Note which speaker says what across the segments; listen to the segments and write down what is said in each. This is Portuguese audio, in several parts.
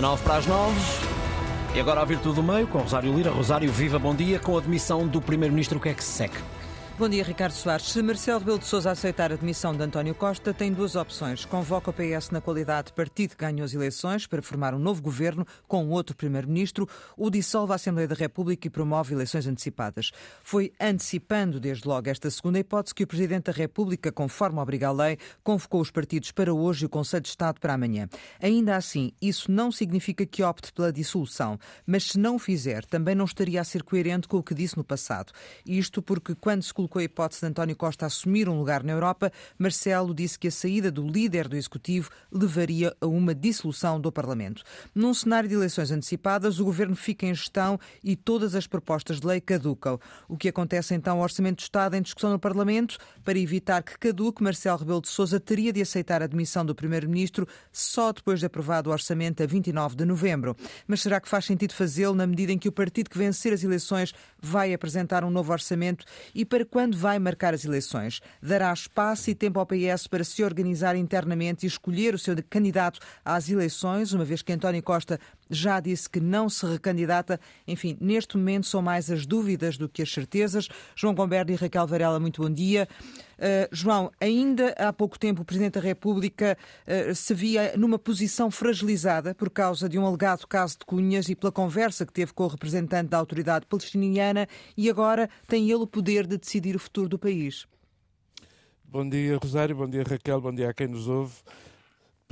Speaker 1: 9 para as 9. E agora a Virtude do Meio, com Rosário Lira. Rosário, viva, bom dia. Com a admissão do Primeiro-Ministro, o que é que se segue?
Speaker 2: Bom dia, Ricardo Soares. Se Marcelo Rebelo de Sousa aceitar a demissão de António Costa, tem duas opções. Convoca o PS na qualidade de partido que ganhou as eleições para formar um novo governo com outro primeiro-ministro, ou dissolve a Assembleia da República e promove eleições antecipadas. Foi antecipando desde logo esta segunda hipótese que o Presidente da República, conforme obriga a lei, convocou os partidos para hoje e o Conselho de Estado para amanhã. Ainda assim, isso não significa que opte pela dissolução, mas se não o fizer, também não estaria a ser coerente com o que disse no passado. Isto porque quando se colocou a hipótese de António Costa assumir um lugar na Europa, Marcelo disse que a saída do líder do Executivo levaria a uma dissolução do Parlamento. Num cenário de eleições antecipadas, o governo fica em gestão e todas as propostas de lei caducam. O que acontece então ao Orçamento do Estado em discussão no Parlamento? Para evitar que caduque, Marcelo Rebelo de Sousa teria de aceitar a demissão do Primeiro-Ministro só depois de aprovado o Orçamento a 29 de novembro. Mas será que faz sentido fazê-lo na medida em que o partido que vencer as eleições vai apresentar um novo orçamento e para quando vai marcar as eleições. Dará espaço e tempo ao PS para se organizar internamente e escolher o seu candidato às eleições, uma vez que António Costa já disse que não se recandidata. Enfim, neste momento são mais as dúvidas do que as certezas. João Gomberto e Raquel Varela, muito bom dia. Uh, João, ainda há pouco tempo o Presidente da República uh, se via numa posição fragilizada por causa de um alegado caso de Cunhas e pela conversa que teve com o representante da autoridade palestiniana e agora tem ele o poder de decidir o futuro do país.
Speaker 3: Bom dia, Rosário, bom dia, Raquel, bom dia a quem nos ouve.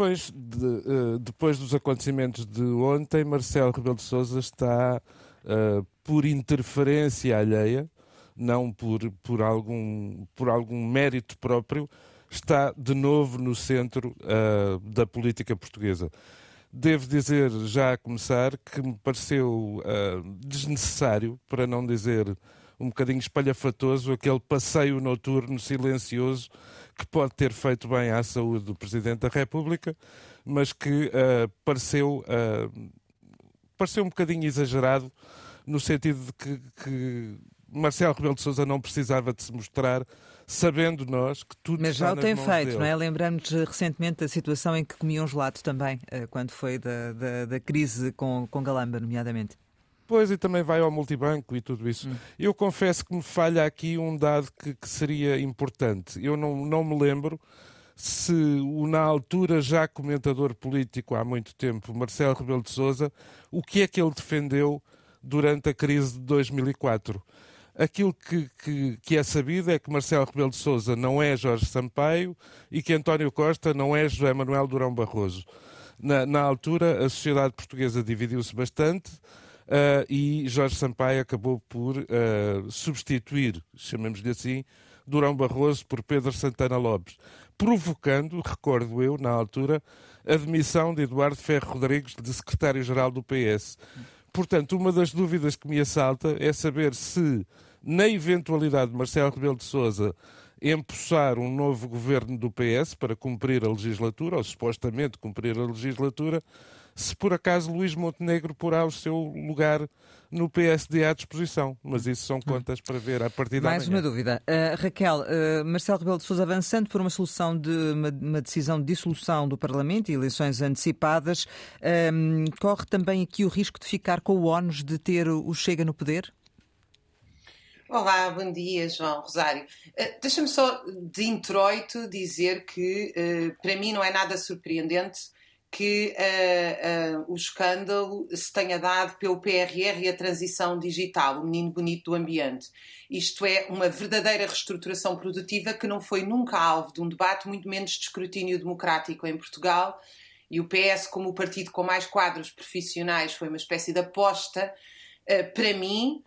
Speaker 3: Depois, de, uh, depois dos acontecimentos de ontem, Marcelo Rebelo de Sousa está, uh, por interferência alheia, não por, por, algum, por algum mérito próprio, está de novo no centro uh, da política portuguesa. Devo dizer, já a começar, que me pareceu desnecessário, para não dizer um bocadinho espalhafatoso, aquele passeio noturno silencioso que pode ter feito bem à saúde do Presidente da República, mas que uh, pareceu, uh, pareceu um bocadinho exagerado no sentido de que, que Marcelo Rebelo de Sousa não precisava de se mostrar, sabendo nós que tudo
Speaker 2: Mas já
Speaker 3: o
Speaker 2: tem feito,
Speaker 3: dele.
Speaker 2: não é? Lembramos recentemente da situação em que comiam gelado também, quando foi da, da, da crise com, com Galamba, nomeadamente.
Speaker 3: Pois, e também vai ao multibanco e tudo isso. Hum. Eu confesso que me falha aqui um dado que, que, seria importante. Eu não, não me lembro se o, na altura, já comentador político há muito tempo, Marcelo Rebelo de Sousa, o que é que ele defendeu durante a crise de 2004. Aquilo que, que, que, é sabido é que Marcelo Rebelo de Sousa não é Jorge Sampaio e que António Costa não é José Manuel Durão Barroso. Na, na altura, a sociedade portuguesa dividiu-se bastante uh, e Jorge Sampaio acabou por uh, substituir, chamemos-lhe assim, Durão Barroso por Pedro Santana Lopes, provocando, recordo eu, na altura, a demissão de Eduardo Ferro Rodrigues de secretário-geral do PS. Portanto, uma das dúvidas que me assalta é saber se, na eventualidade de Marcelo Rebelo de Sousa empossar um novo governo do PS para cumprir a legislatura, ou supostamente cumprir a legislatura, se por acaso Luís Montenegro porá o seu lugar no PSD à disposição. Mas isso são contas para ver a partir da
Speaker 2: Mais uma dúvida. Uh, Raquel, uh, Marcelo Rebelo de Sousa avançando por uma solução de uma, uma, decisão de dissolução do Parlamento e eleições antecipadas, um, corre também aqui o risco de ficar com o ónus de ter o Chega no poder?
Speaker 4: Olá, bom dia, João Rosário. Uh, Deixa-me só de introito dizer que uh, para mim não é nada surpreendente que uh, uh, o escândalo se tenha dado pelo PRR e a transição digital, o menino bonito do ambiente. Isto é uma verdadeira reestruturação produtiva que não foi nunca alvo de um debate, muito menos de escrutínio democrático em Portugal. E o PS, como o partido com mais quadros profissionais, foi uma espécie de aposta, uh, para mim,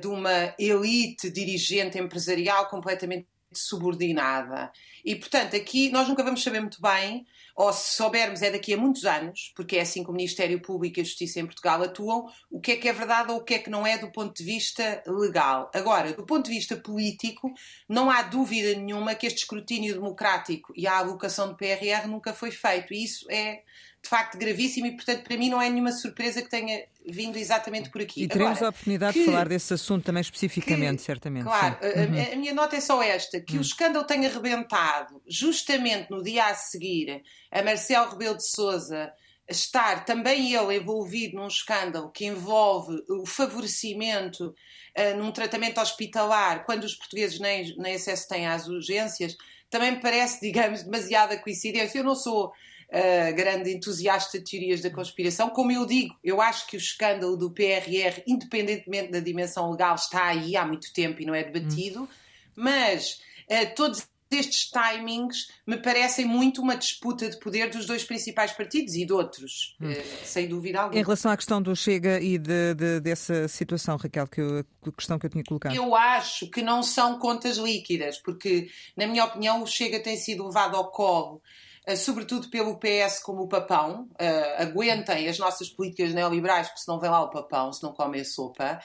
Speaker 4: de uma elite dirigente empresarial completamente subordinada. E, portanto, aqui nós nunca vamos saber muito bem ou se soubermos é daqui a muitos anos, porque é assim que o Ministério Público e a Justiça em Portugal atuam, o que é que é verdade ou o que é que não é do ponto de vista legal. Agora, do ponto de vista político, não há dúvida nenhuma que este escrutínio democrático e a alocação do PRR nunca foi feito. E isso é de facto gravíssimo e, portanto, para mim não é nenhuma surpresa que tenha vindo exatamente por aqui.
Speaker 2: E teremos Agora, a oportunidade que, de falar desse assunto também especificamente,
Speaker 4: que,
Speaker 2: certamente.
Speaker 4: Claro, a, uhum. a, minha nota é só esta, que uhum. o escândalo tenha arrebentado justamente no dia a seguir a Marcelo Rebelo de Sousa estar também ele envolvido num escândalo que envolve o favorecimento uh, num tratamento hospitalar, quando os portugueses nem, nem acesso têm às urgências, também me parece, digamos, demasiada coincidência. Eu não sou uh, grande entusiasta de teorias da conspiração. Como eu digo, eu acho que o escândalo do PRR, independentemente da dimensão legal, está aí há muito tempo e não é debatido, hum. mas uh, todos estes timings me parecem muito uma disputa de poder dos dois principais partidos e de outros, hum. Eh, sem dúvida alguma.
Speaker 2: Em relação à questão do Chega e de, de, dessa situação, Raquel, que eu, a questão que eu tinha colocado.
Speaker 4: Eu acho que não são contas líquidas, porque, na minha opinião, o Chega tem sido levado ao colo eh, sobretudo pelo PS como o papão, uh, aguentem as nossas políticas neoliberais, porque senão vem lá o papão, se não come a sopa.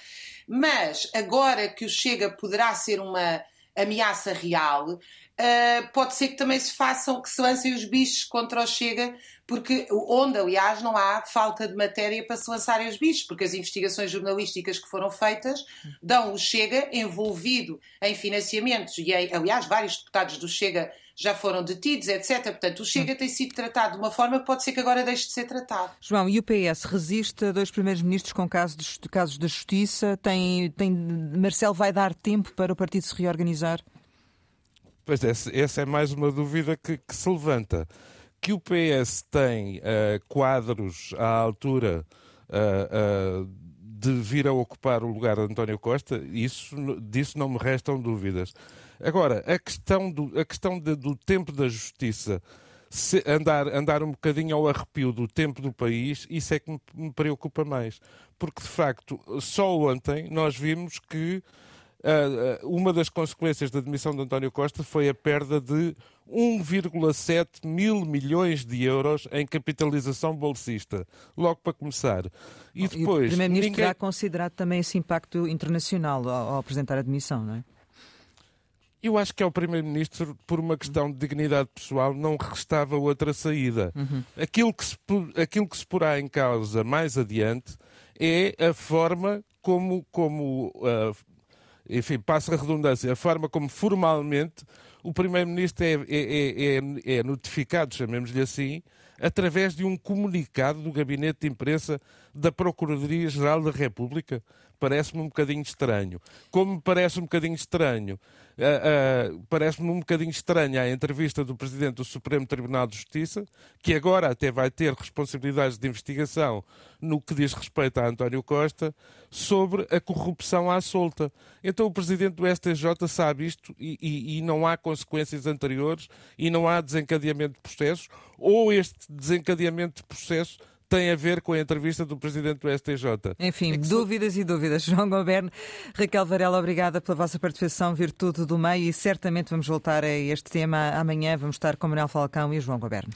Speaker 4: Mas agora que o Chega poderá ser uma ameaça real, uh, pode ser que também se façam, que se lancem os bichos contra o Chega, porque onde, aliás, não há falta de matéria para se lançarem os bichos, porque as investigações jornalísticas que foram feitas dão o Chega envolvido em financiamentos, e aliás, vários deputados do Chega já foram detidos, etc. Portanto, o Chega tem sido tratado de uma forma que pode ser que agora deixe de ser tratado.
Speaker 2: João, e o PS resiste a dois primeiros ministros com casos de, casos de justiça? Tem, tem, Marcelo vai dar tempo para o partido se reorganizar?
Speaker 3: Pois é, essa é mais uma dúvida que, que se levanta. Que o PS tem uh, quadros à altura uh, uh, de vir a ocupar o lugar de António Costa, isso, disso não me restam dúvidas. Agora, a questão do, a questão de, do tempo da justiça andar, andar um bocadinho ao arrepio do tempo do país, isso é que me, me preocupa mais. Porque, de facto, só ontem nós vimos que uh, uma das consequências da demissão de António Costa foi a perda de 1,7 mil milhões de euros em capitalização bolsista. Logo para começar.
Speaker 2: E depois. E o Primeiro-Ministro ninguém... terá considerado também esse impacto internacional ao, ao apresentar a demissão, não é?
Speaker 3: Eu acho que ao Primeiro-Ministro, por uma questão de dignidade pessoal, não restava outra saída. Uhum. Aquilo, que se, aquilo que se porá em causa mais adiante é a forma como, como uh, enfim, passa a redundância, a forma como formalmente o Primeiro-Ministro é, é, é, é notificado, chamemos-lhe assim, através de um comunicado do Gabinete de Imprensa da Procuradoria-Geral da República. Parece-me um bocadinho estranho. Como me parece um bocadinho estranho Uh, uh, Parece-me um bocadinho estranha a entrevista do Presidente do Supremo Tribunal de Justiça, que agora até vai ter responsabilidades de investigação no que diz respeito a António Costa, sobre a corrupção à solta. Então o Presidente do STJ sabe isto e, e, e não há consequências anteriores e não há desencadeamento de processos, ou este desencadeamento de processo tem a ver com a entrevista do presidente do STJ.
Speaker 2: Enfim, é dúvidas e dúvidas. João Goberno, Raquel Varela, obrigada pela vossa participação, Virtude do Meio, e certamente vamos voltar a este tema amanhã. Vamos estar com Manuel Falcão e João Goberno.